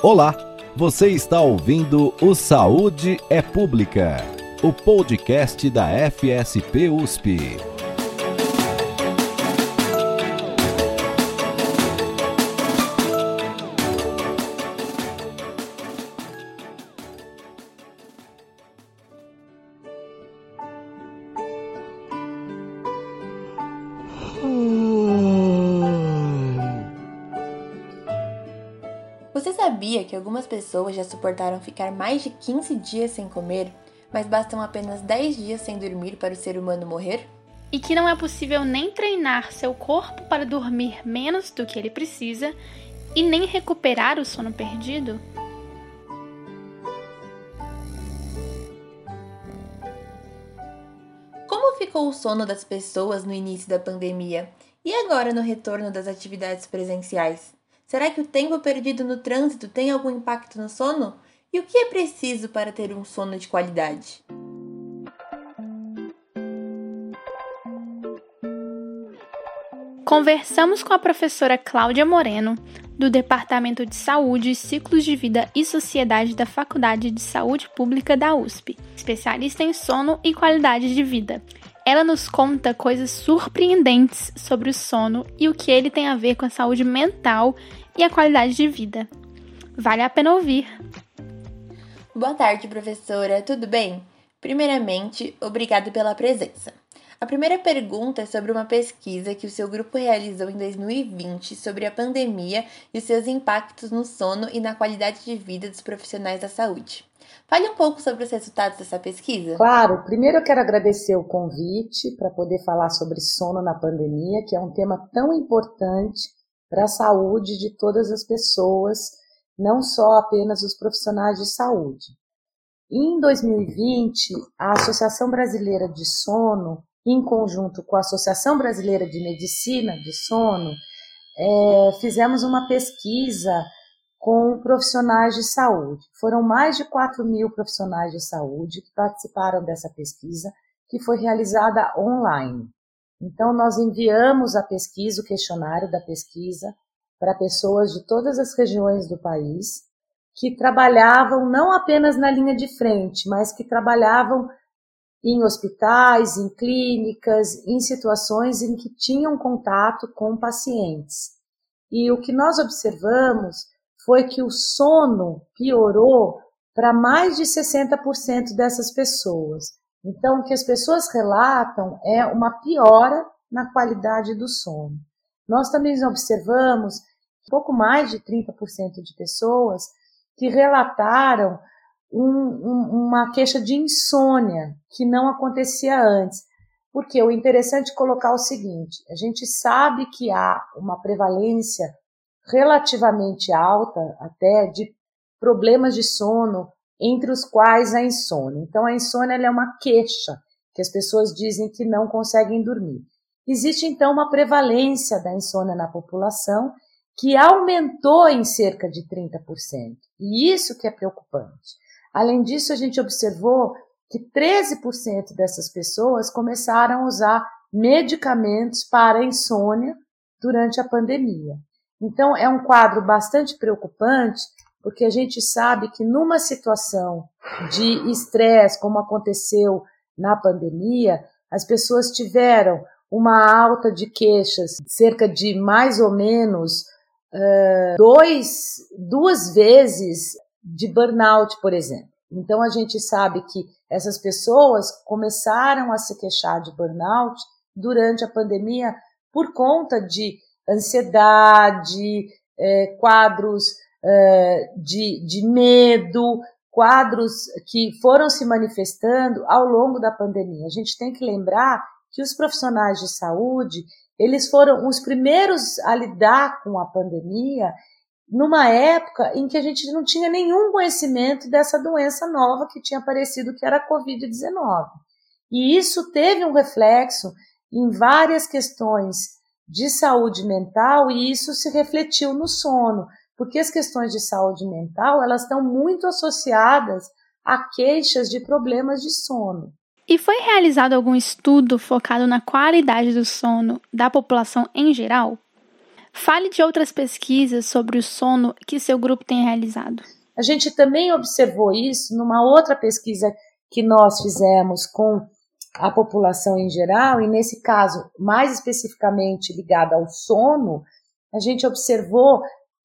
Olá, você está ouvindo o Saúde é Pública, o podcast da FSP USP. Algumas pessoas já suportaram ficar mais de 15 dias sem comer, mas bastam apenas 10 dias sem dormir para o ser humano morrer? E que não é possível nem treinar seu corpo para dormir menos do que ele precisa e nem recuperar o sono perdido? Como ficou o sono das pessoas no início da pandemia e agora no retorno das atividades presenciais? Será que o tempo perdido no trânsito tem algum impacto no sono? E o que é preciso para ter um sono de qualidade? Conversamos com a professora Cláudia Moreno, do Departamento de Saúde, Ciclos de Vida e Sociedade da Faculdade de Saúde Pública da USP, especialista em sono e qualidade de vida. Ela nos conta coisas surpreendentes sobre o sono e o que ele tem a ver com a saúde mental e a qualidade de vida. Vale a pena ouvir. Boa tarde, professora. Tudo bem? Primeiramente, obrigado pela presença. A primeira pergunta é sobre uma pesquisa que o seu grupo realizou em 2020 sobre a pandemia e seus impactos no sono e na qualidade de vida dos profissionais da saúde. Fale um pouco sobre os resultados dessa pesquisa. Claro, primeiro eu quero agradecer o convite para poder falar sobre sono na pandemia, que é um tema tão importante para a saúde de todas as pessoas, não só apenas os profissionais de saúde. Em 2020, a Associação Brasileira de Sono, em conjunto com a Associação Brasileira de Medicina de Sono, é, fizemos uma pesquisa com profissionais de saúde. Foram mais de 4 mil profissionais de saúde que participaram dessa pesquisa, que foi realizada online. Então, nós enviamos a pesquisa, o questionário da pesquisa, para pessoas de todas as regiões do país que trabalhavam não apenas na linha de frente, mas que trabalhavam em hospitais, em clínicas, em situações em que tinham contato com pacientes. E o que nós observamos foi que o sono piorou para mais de 60% dessas pessoas. Então, o que as pessoas relatam é uma piora na qualidade do sono. Nós também observamos pouco mais de 30% de pessoas que relataram um, um, uma queixa de insônia que não acontecia antes. Porque o interessante é colocar o seguinte: a gente sabe que há uma prevalência relativamente alta até de problemas de sono, entre os quais a insônia. Então, a insônia é uma queixa que as pessoas dizem que não conseguem dormir. Existe então uma prevalência da insônia na população que aumentou em cerca de 30%. E isso que é preocupante. Além disso, a gente observou que 13% dessas pessoas começaram a usar medicamentos para insônia durante a pandemia. Então, é um quadro bastante preocupante, porque a gente sabe que numa situação de estresse, como aconteceu na pandemia, as pessoas tiveram uma alta de queixas, cerca de mais ou menos uh, dois, duas vezes de burnout, por exemplo. Então a gente sabe que essas pessoas começaram a se queixar de burnout durante a pandemia por conta de ansiedade, é, quadros é, de, de medo, quadros que foram se manifestando ao longo da pandemia. A gente tem que lembrar que os profissionais de saúde, eles foram os primeiros a lidar com a pandemia numa época em que a gente não tinha nenhum conhecimento dessa doença nova que tinha aparecido, que era a Covid-19. E isso teve um reflexo em várias questões de saúde mental e isso se refletiu no sono, porque as questões de saúde mental elas estão muito associadas a queixas de problemas de sono. E foi realizado algum estudo focado na qualidade do sono da população em geral? Fale de outras pesquisas sobre o sono que seu grupo tem realizado. A gente também observou isso numa outra pesquisa que nós fizemos com a população em geral, e nesse caso, mais especificamente ligada ao sono, a gente observou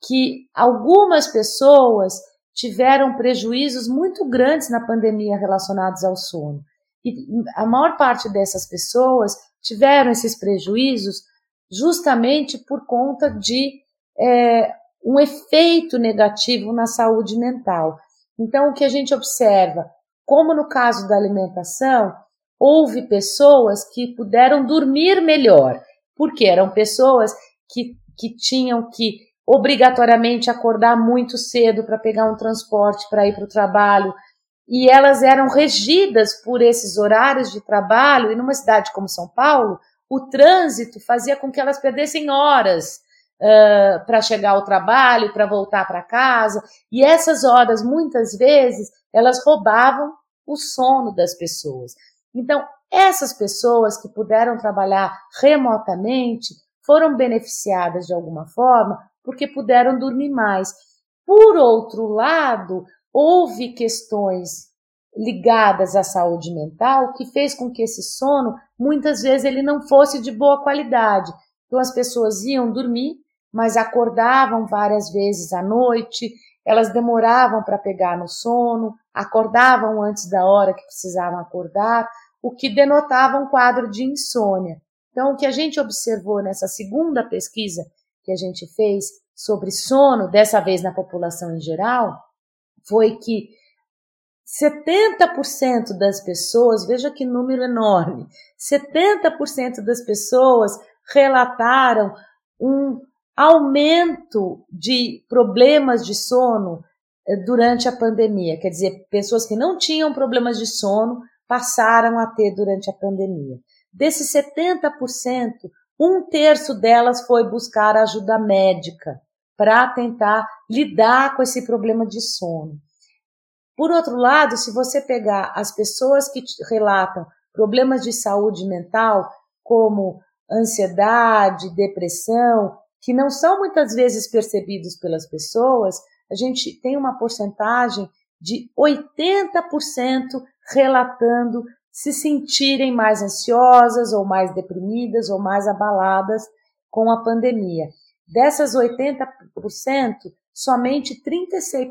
que algumas pessoas tiveram prejuízos muito grandes na pandemia relacionados ao sono. E a maior parte dessas pessoas tiveram esses prejuízos justamente por conta de é, um efeito negativo na saúde mental. Então, o que a gente observa, como no caso da alimentação, houve pessoas que puderam dormir melhor, porque eram pessoas que, que tinham que obrigatoriamente acordar muito cedo para pegar um transporte para ir para o trabalho, e elas eram regidas por esses horários de trabalho, e numa cidade como São Paulo, o trânsito fazia com que elas perdessem horas uh, para chegar ao trabalho, para voltar para casa, e essas horas, muitas vezes, elas roubavam o sono das pessoas. Então, essas pessoas que puderam trabalhar remotamente foram beneficiadas de alguma forma porque puderam dormir mais. Por outro lado, houve questões ligadas à saúde mental que fez com que esse sono muitas vezes ele não fosse de boa qualidade. Então as pessoas iam dormir, mas acordavam várias vezes à noite, elas demoravam para pegar no sono, acordavam antes da hora que precisavam acordar, o que denotava um quadro de insônia. Então o que a gente observou nessa segunda pesquisa que a gente fez sobre sono, dessa vez na população em geral, foi que 70% das pessoas, veja que número enorme, 70% das pessoas relataram um aumento de problemas de sono eh, durante a pandemia. Quer dizer, pessoas que não tinham problemas de sono passaram a ter durante a pandemia. Desses 70%, um terço delas foi buscar ajuda médica para tentar lidar com esse problema de sono. Por outro lado, se você pegar as pessoas que relatam problemas de saúde mental, como ansiedade, depressão, que não são muitas vezes percebidos pelas pessoas, a gente tem uma porcentagem de 80% relatando se sentirem mais ansiosas ou mais deprimidas ou mais abaladas com a pandemia. Dessas 80%, somente 36%,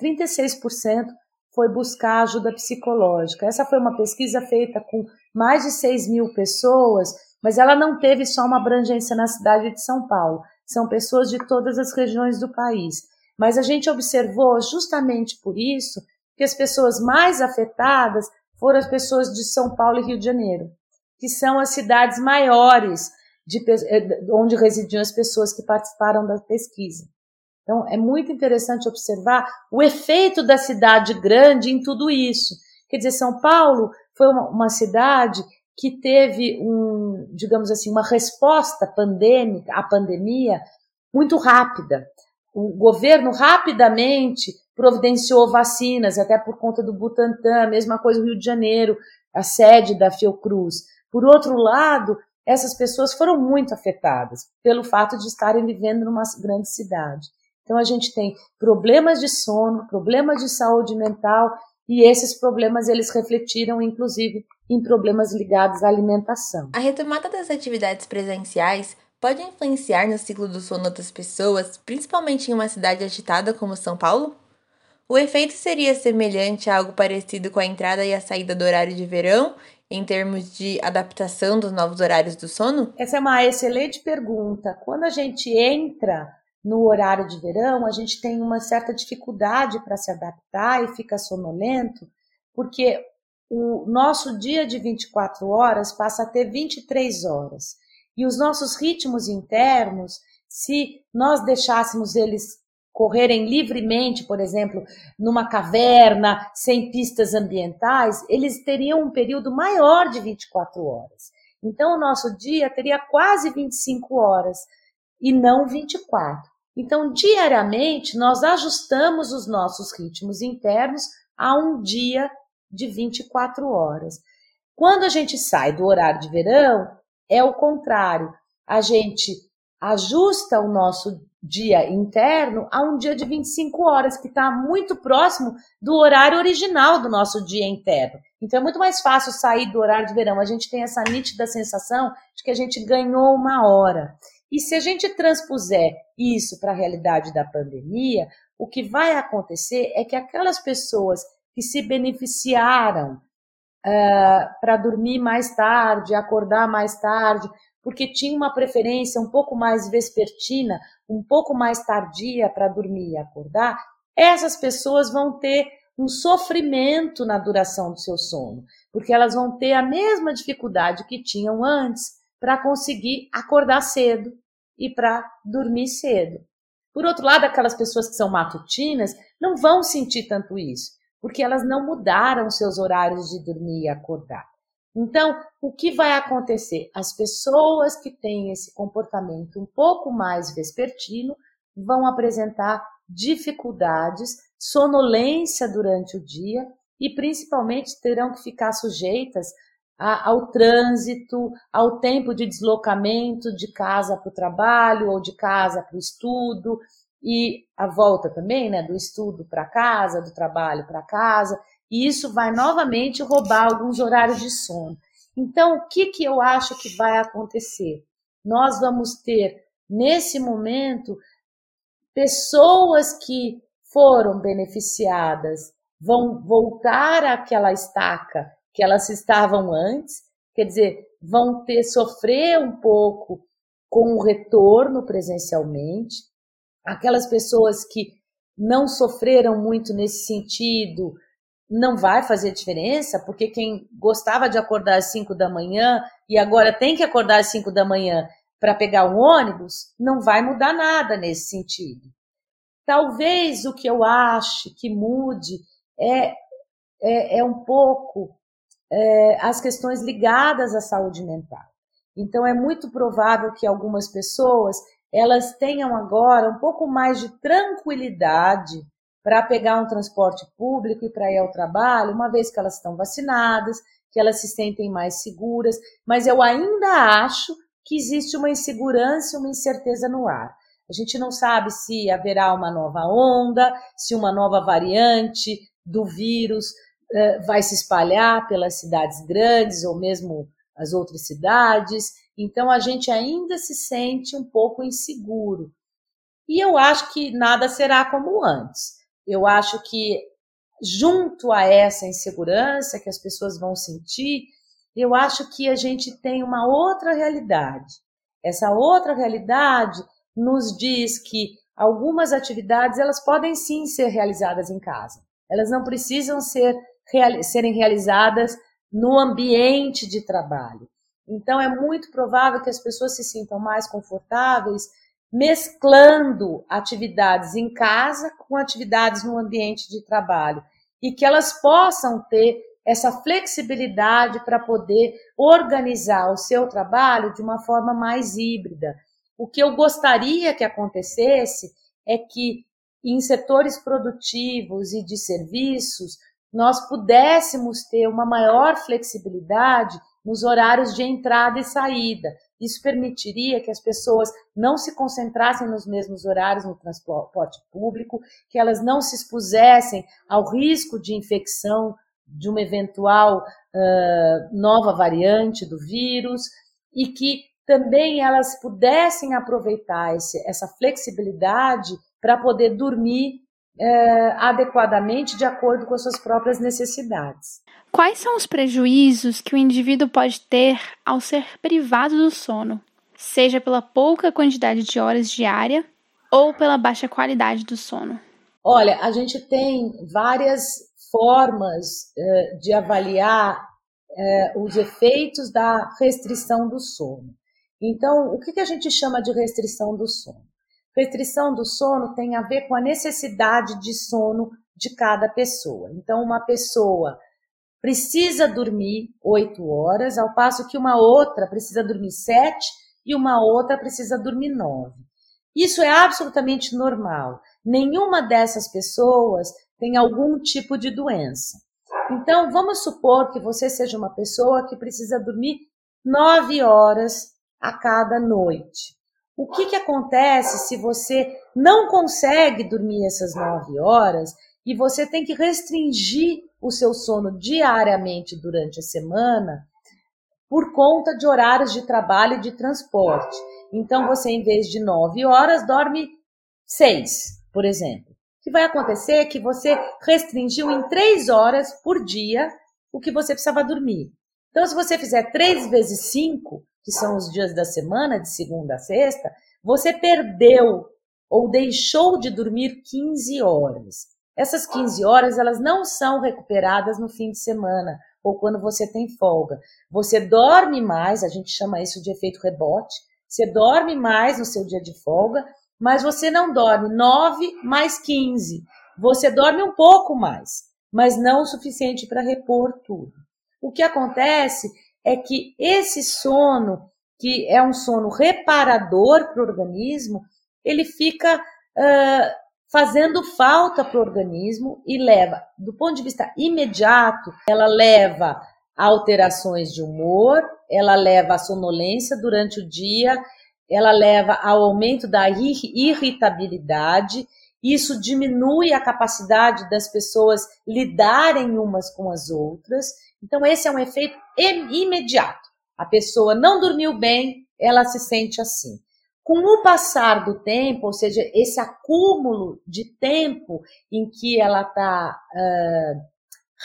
36% foi buscar ajuda psicológica. Essa foi uma pesquisa feita com mais de 6 mil pessoas, mas ela não teve só uma abrangência na cidade de São Paulo. São pessoas de todas as regiões do país. Mas a gente observou justamente por isso que as pessoas mais afetadas foram as pessoas de São Paulo e Rio de Janeiro, que são as cidades maiores de, eh, onde residiam as pessoas que participaram da pesquisa. Então, é muito interessante observar o efeito da cidade grande em tudo isso. Quer dizer, São Paulo foi uma, uma cidade que teve um, digamos assim, uma resposta pandêmica à pandemia muito rápida. O governo rapidamente providenciou vacinas, até por conta do Butantan, mesma coisa no Rio de Janeiro, a sede da Fiocruz. Por outro lado, essas pessoas foram muito afetadas pelo fato de estarem vivendo numa grande cidade. Então a gente tem problemas de sono, problemas de saúde mental e esses problemas eles refletiram inclusive em problemas ligados à alimentação. A retomada das atividades presenciais pode influenciar no ciclo do sono das pessoas, principalmente em uma cidade agitada como São Paulo? O efeito seria semelhante a algo parecido com a entrada e a saída do horário de verão, em termos de adaptação dos novos horários do sono? Essa é uma excelente pergunta. Quando a gente entra no horário de verão, a gente tem uma certa dificuldade para se adaptar e fica sonolento, porque o nosso dia de 24 horas passa a ter 23 horas. E os nossos ritmos internos, se nós deixássemos eles correrem livremente, por exemplo, numa caverna, sem pistas ambientais, eles teriam um período maior de 24 horas. Então, o nosso dia teria quase 25 horas e não 24. Então, diariamente, nós ajustamos os nossos ritmos internos a um dia de 24 horas. Quando a gente sai do horário de verão, é o contrário. A gente ajusta o nosso dia interno a um dia de 25 horas, que está muito próximo do horário original do nosso dia interno. Então é muito mais fácil sair do horário de verão. A gente tem essa nítida sensação de que a gente ganhou uma hora. E se a gente transpuser isso para a realidade da pandemia, o que vai acontecer é que aquelas pessoas que se beneficiaram uh, para dormir mais tarde, acordar mais tarde, porque tinha uma preferência um pouco mais vespertina, um pouco mais tardia para dormir e acordar, essas pessoas vão ter um sofrimento na duração do seu sono, porque elas vão ter a mesma dificuldade que tinham antes para conseguir acordar cedo e para dormir cedo. Por outro lado, aquelas pessoas que são matutinas não vão sentir tanto isso, porque elas não mudaram seus horários de dormir e acordar. Então, o que vai acontecer? As pessoas que têm esse comportamento um pouco mais vespertino vão apresentar dificuldades, sonolência durante o dia e principalmente terão que ficar sujeitas a, ao trânsito, ao tempo de deslocamento de casa para o trabalho ou de casa para o estudo e a volta também, né, do estudo para casa, do trabalho para casa e isso vai novamente roubar alguns horários de sono. Então, o que, que eu acho que vai acontecer? Nós vamos ter, nesse momento, pessoas que foram beneficiadas vão voltar àquela estaca que elas estavam antes, quer dizer, vão ter sofrer um pouco com o retorno presencialmente. Aquelas pessoas que não sofreram muito nesse sentido, não vai fazer diferença, porque quem gostava de acordar às 5 da manhã e agora tem que acordar às 5 da manhã para pegar um ônibus, não vai mudar nada nesse sentido. Talvez o que eu acho que mude é, é, é um pouco é, as questões ligadas à saúde mental. Então é muito provável que algumas pessoas elas tenham agora um pouco mais de tranquilidade para pegar um transporte público e para ir ao trabalho, uma vez que elas estão vacinadas, que elas se sentem mais seguras, mas eu ainda acho que existe uma insegurança uma incerteza no ar. A gente não sabe se haverá uma nova onda, se uma nova variante do vírus vai se espalhar pelas cidades grandes ou mesmo as outras cidades. Então a gente ainda se sente um pouco inseguro. E eu acho que nada será como antes. Eu acho que, junto a essa insegurança que as pessoas vão sentir, eu acho que a gente tem uma outra realidade. Essa outra realidade nos diz que algumas atividades elas podem sim ser realizadas em casa. Elas não precisam ser serem realizadas no ambiente de trabalho. Então é muito provável que as pessoas se sintam mais confortáveis mesclando atividades em casa com atividades no ambiente de trabalho e que elas possam ter essa flexibilidade para poder organizar o seu trabalho de uma forma mais híbrida. O que eu gostaria que acontecesse é que em setores produtivos e de serviços nós pudéssemos ter uma maior flexibilidade nos horários de entrada e saída, isso permitiria que as pessoas não se concentrassem nos mesmos horários no transporte público, que elas não se expusessem ao risco de infecção de uma eventual uh, nova variante do vírus e que também elas pudessem aproveitar esse, essa flexibilidade para poder dormir uh, adequadamente de acordo com as suas próprias necessidades. Quais são os prejuízos que o indivíduo pode ter ao ser privado do sono, seja pela pouca quantidade de horas diária ou pela baixa qualidade do sono? Olha, a gente tem várias formas uh, de avaliar uh, os efeitos da restrição do sono. Então, o que, que a gente chama de restrição do sono? Restrição do sono tem a ver com a necessidade de sono de cada pessoa. Então, uma pessoa precisa dormir oito horas, ao passo que uma outra precisa dormir sete e uma outra precisa dormir nove. Isso é absolutamente normal. Nenhuma dessas pessoas tem algum tipo de doença. Então, vamos supor que você seja uma pessoa que precisa dormir nove horas a cada noite. O que, que acontece se você não consegue dormir essas nove horas e você tem que restringir o seu sono diariamente durante a semana por conta de horários de trabalho e de transporte? Então, você, em vez de nove horas, dorme seis, por exemplo. O que vai acontecer é que você restringiu em três horas por dia o que você precisava dormir. Então, se você fizer três vezes cinco, que são os dias da semana, de segunda a sexta, você perdeu ou deixou de dormir 15 horas. Essas 15 horas, elas não são recuperadas no fim de semana ou quando você tem folga. Você dorme mais, a gente chama isso de efeito rebote. Você dorme mais no seu dia de folga, mas você não dorme 9 mais 15. Você dorme um pouco mais, mas não o suficiente para repor tudo. O que acontece é que esse sono, que é um sono reparador para o organismo, ele fica uh, fazendo falta para o organismo e leva, do ponto de vista imediato, ela leva a alterações de humor, ela leva a sonolência durante o dia, ela leva ao aumento da irritabilidade, isso diminui a capacidade das pessoas lidarem umas com as outras então, esse é um efeito imediato. A pessoa não dormiu bem, ela se sente assim. Com o passar do tempo, ou seja, esse acúmulo de tempo em que ela está uh,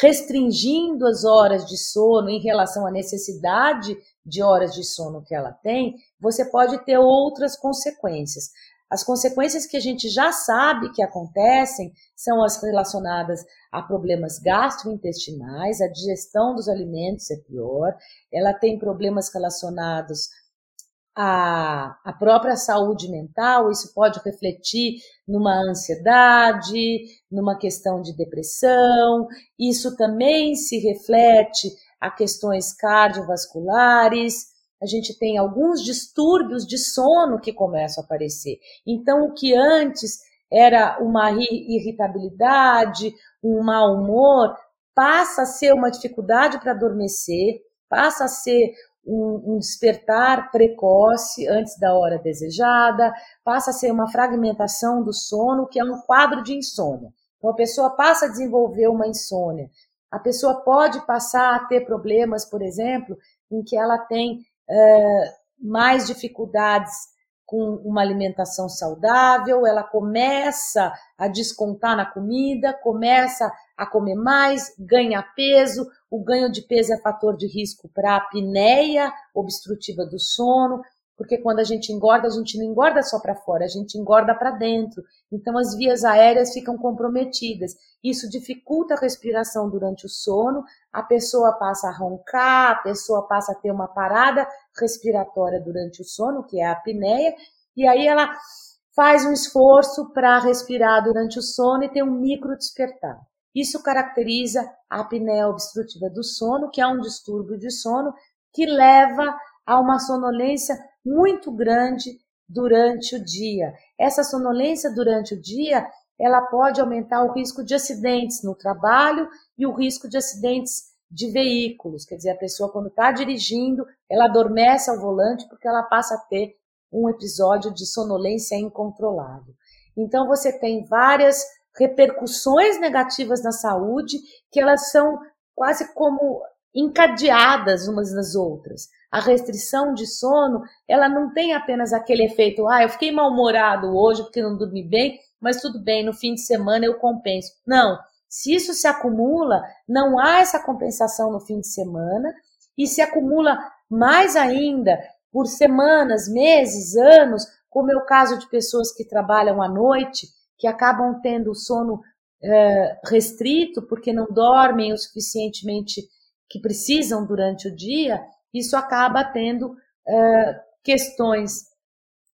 restringindo as horas de sono em relação à necessidade de horas de sono que ela tem, você pode ter outras consequências. As consequências que a gente já sabe que acontecem são as relacionadas a problemas gastrointestinais, a digestão dos alimentos é pior, ela tem problemas relacionados à, à própria saúde mental, isso pode refletir numa ansiedade, numa questão de depressão, isso também se reflete a questões cardiovasculares, a gente tem alguns distúrbios de sono que começam a aparecer. Então, o que antes era uma irritabilidade, um mau humor, passa a ser uma dificuldade para adormecer, passa a ser um, um, despertar precoce antes da hora desejada, passa a ser uma fragmentação do sono, que é um quadro de insônia. Então, a pessoa passa a desenvolver uma insônia. A pessoa pode passar a ter problemas, por exemplo, em que ela tem é, mais dificuldades com uma alimentação saudável, ela começa a descontar na comida, começa a comer mais, ganha peso. O ganho de peso é fator de risco para a apneia obstrutiva do sono, porque quando a gente engorda, a gente não engorda só para fora, a gente engorda para dentro. Então as vias aéreas ficam comprometidas. Isso dificulta a respiração durante o sono, a pessoa passa a roncar, a pessoa passa a ter uma parada respiratória durante o sono, que é a apneia, e aí ela faz um esforço para respirar durante o sono e tem um micro despertar. Isso caracteriza a apneia obstrutiva do sono, que é um distúrbio de sono que leva a uma sonolência muito grande durante o dia. Essa sonolência durante o dia, ela pode aumentar o risco de acidentes no trabalho e o risco de acidentes de veículos. Quer dizer, a pessoa quando está dirigindo, ela adormece ao volante porque ela passa a ter um episódio de sonolência incontrolável. Então você tem várias repercussões negativas na saúde que elas são quase como encadeadas umas nas outras. A restrição de sono, ela não tem apenas aquele efeito, ah, eu fiquei mal-humorado hoje porque não dormi bem, mas tudo bem, no fim de semana eu compenso. Não, se isso se acumula, não há essa compensação no fim de semana e se acumula mais ainda por semanas, meses, anos, como é o caso de pessoas que trabalham à noite, que acabam tendo o sono é, restrito porque não dormem o suficientemente que precisam durante o dia, isso acaba tendo é, questões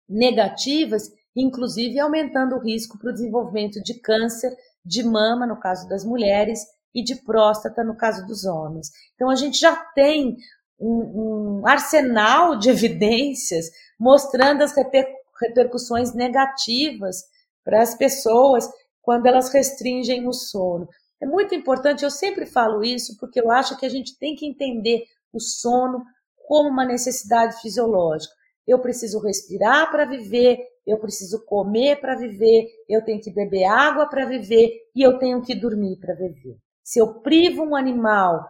negativas, inclusive aumentando o risco para o desenvolvimento de câncer de mama, no caso das mulheres, e de próstata, no caso dos homens. Então, a gente já tem um, um arsenal de evidências mostrando as reper, repercussões negativas para as pessoas quando elas restringem o sono. É muito importante, eu sempre falo isso, porque eu acho que a gente tem que entender o sono como uma necessidade fisiológica. eu preciso respirar para viver, eu preciso comer para viver, eu tenho que beber água para viver e eu tenho que dormir para viver. Se eu privo um animal,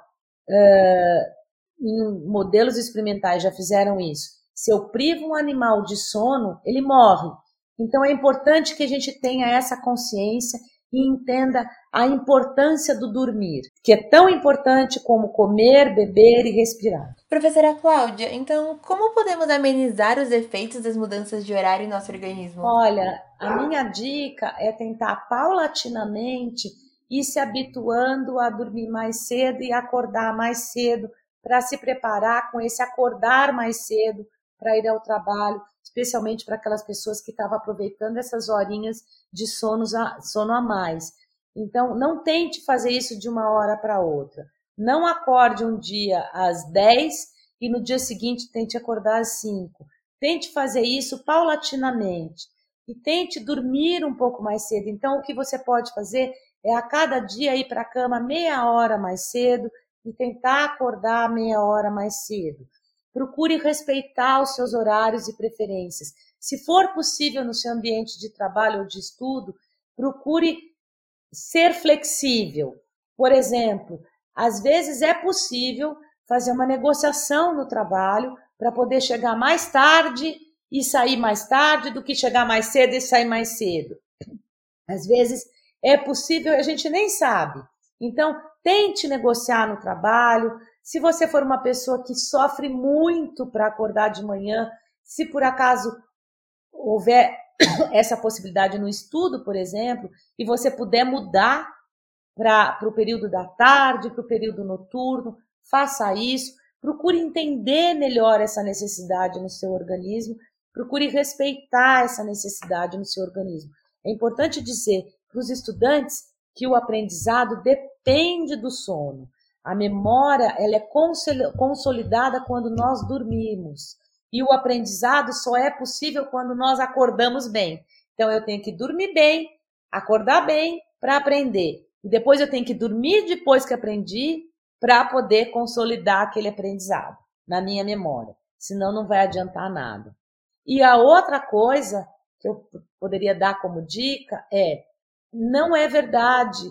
uh, em modelos experimentais já fizeram isso, se eu privo um animal de sono, ele morre. Então é importante que a gente tenha essa consciência e entenda a importância do dormir, que é tão importante como comer, beber e respirar. Professora Cláudia, então como podemos amenizar os efeitos das mudanças de horário em nosso organismo? Olha, a minha dica é tentar paulatinamente ir se habituando a dormir mais cedo e acordar mais cedo para se preparar com esse acordar mais cedo para ir ao trabalho, especialmente para aquelas pessoas que estavam aproveitando essas horinhas de sonos a, sono a mais. Então, não tente fazer isso de uma hora para outra. Não acorde um dia às 10 e no dia seguinte tente acordar às 5. Tente fazer isso paulatinamente e tente dormir um pouco mais cedo. Então, o que você pode fazer é a cada dia ir para a cama meia hora mais cedo e tentar acordar meia hora mais cedo. Procure respeitar os seus horários e preferências. Se for possível no seu ambiente de trabalho ou de estudo, procure ser flexível. Por exemplo, às vezes é possível fazer uma negociação no trabalho para poder chegar mais tarde e sair mais tarde do que chegar mais cedo e sair mais cedo. Às vezes é possível, a gente nem sabe. Então, tente negociar no trabalho, se você for uma pessoa que sofre muito para acordar de manhã, se por acaso houver essa possibilidade no estudo, por exemplo, e você puder mudar para o período da tarde, para o período noturno, faça isso. Procure entender melhor essa necessidade no seu organismo, procure respeitar essa necessidade no seu organismo. É importante dizer para os estudantes que o aprendizado depende do sono. A memória ela é consolidada quando nós dormimos. E o aprendizado só é possível quando nós acordamos bem. Então eu tenho que dormir bem, acordar bem para aprender. E depois eu tenho que dormir depois que aprendi para poder consolidar aquele aprendizado na minha memória. Senão não vai adiantar nada. E a outra coisa que eu poderia dar como dica é: não é verdade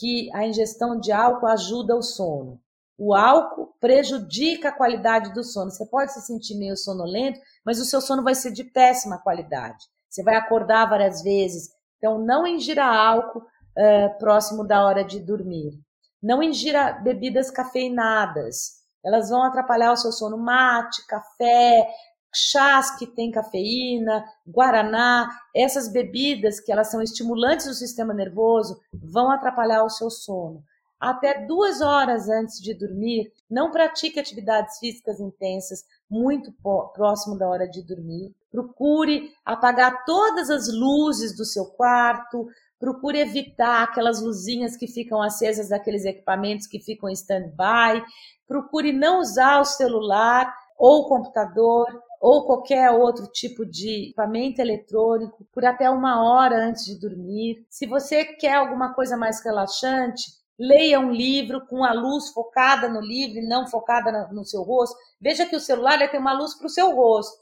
que a ingestão de álcool ajuda o sono. O álcool prejudica a qualidade do sono. Você pode se sentir meio sonolento, mas o seu sono vai ser de péssima qualidade. Você vai acordar várias vezes. Então, não ingira álcool uh, próximo da hora de dormir. Não ingira bebidas cafeinadas. Elas vão atrapalhar o seu sono. Mate, café, chás que tem cafeína, guaraná, essas bebidas que elas são estimulantes do sistema nervoso vão atrapalhar o seu sono. Até duas horas antes de dormir, não pratique atividades físicas intensas muito próximo da hora de dormir. Procure apagar todas as luzes do seu quarto. Procure evitar aquelas luzinhas que ficam acesas daqueles equipamentos que ficam em stand-by. Procure não usar o celular ou o computador ou qualquer outro tipo de equipamento eletrônico por até uma hora antes de dormir. Se você quer alguma coisa mais relaxante, leia um livro com a luz focada no livro e não focada no seu rosto. Veja que o celular tem uma luz para o seu rosto.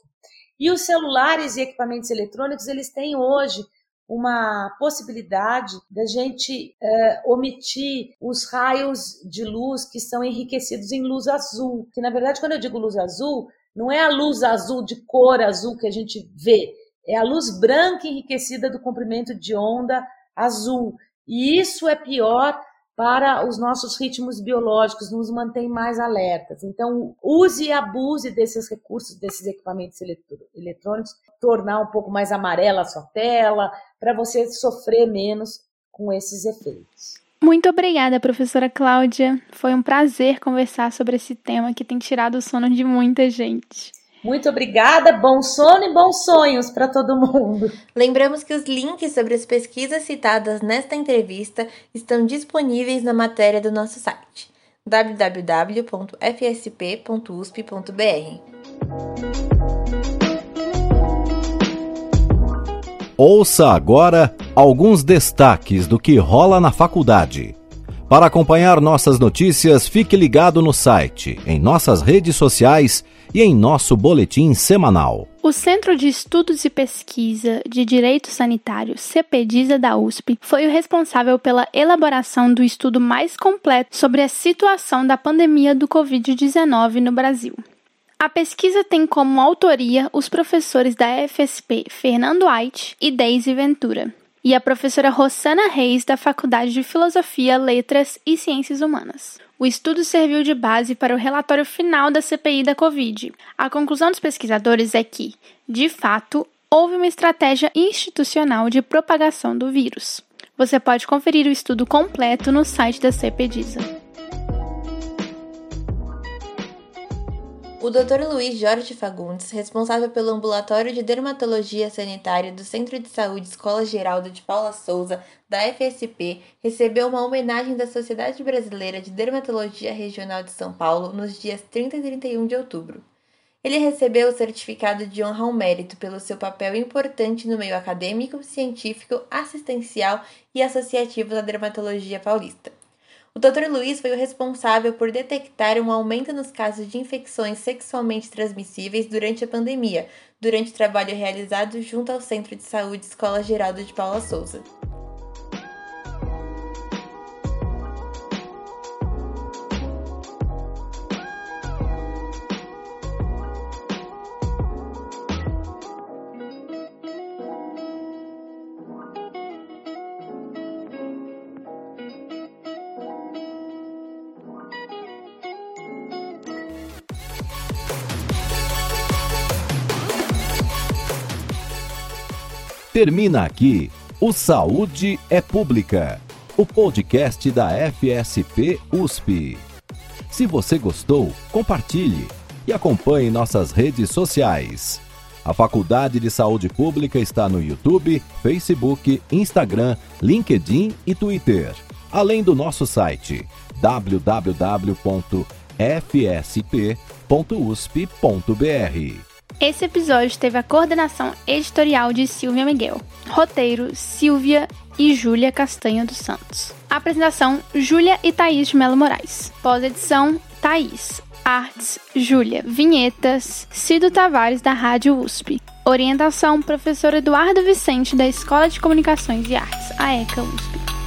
E os celulares e equipamentos eletrônicos, eles têm hoje uma possibilidade da gente uh, omitir os raios de luz que são enriquecidos em luz azul. Que na verdade, quando eu digo luz azul, não é a luz azul de cor azul que a gente vê, é a luz branca enriquecida do comprimento de onda azul. E isso é pior para os nossos ritmos biológicos, nos mantém mais alertas. Então, use e abuse desses recursos, desses equipamentos eletrônicos, tornar um pouco mais amarela a sua tela, para você sofrer menos com esses efeitos. Muito obrigada, professora Cláudia. Foi um prazer conversar sobre esse tema que tem tirado o sono de muita gente. Muito obrigada, bom sono e bons sonhos para todo mundo. Lembramos que os links sobre as pesquisas citadas nesta entrevista estão disponíveis na matéria do nosso site www.fsp.usp.br. Ouça agora alguns destaques do que rola na faculdade. Para acompanhar nossas notícias, fique ligado no site, em nossas redes sociais e em nosso boletim semanal. O Centro de Estudos e Pesquisa de Direito Sanitário, CPDISA da USP, foi o responsável pela elaboração do estudo mais completo sobre a situação da pandemia do Covid-19 no Brasil. A pesquisa tem como autoria os professores da FSP Fernando Ait e Deise Ventura e a professora Rossana Reis, da Faculdade de Filosofia, Letras e Ciências Humanas. O estudo serviu de base para o relatório final da CPI da Covid. A conclusão dos pesquisadores é que, de fato, houve uma estratégia institucional de propagação do vírus. Você pode conferir o estudo completo no site da CPDISA. O Dr. Luiz Jorge Fagundes, responsável pelo ambulatório de dermatologia sanitária do Centro de Saúde Escola Geraldo de Paula Souza, da FSP, recebeu uma homenagem da Sociedade Brasileira de Dermatologia Regional de São Paulo nos dias 30 e 31 de outubro. Ele recebeu o certificado de honra ao mérito pelo seu papel importante no meio acadêmico, científico, assistencial e associativo da dermatologia paulista. O Dr. Luiz foi o responsável por detectar um aumento nos casos de infecções sexualmente transmissíveis durante a pandemia, durante o trabalho realizado junto ao Centro de Saúde Escola Geraldo de Paula Souza. Termina aqui o Saúde é Pública, o podcast da FSP USP. Se você gostou, compartilhe e acompanhe nossas redes sociais. A Faculdade de Saúde Pública está no YouTube, Facebook, Instagram, LinkedIn e Twitter, além do nosso site www.fsp.usp.br. Esse episódio teve a coordenação editorial de Silvia Miguel. Roteiro: Silvia e Júlia Castanha dos Santos. Apresentação: Júlia e Thaís de Melo Moraes. Pós-edição: Thaís. Artes: Júlia. Vinhetas: Cido Tavares, da Rádio USP. Orientação: Professor Eduardo Vicente, da Escola de Comunicações e Artes, a ECA USP.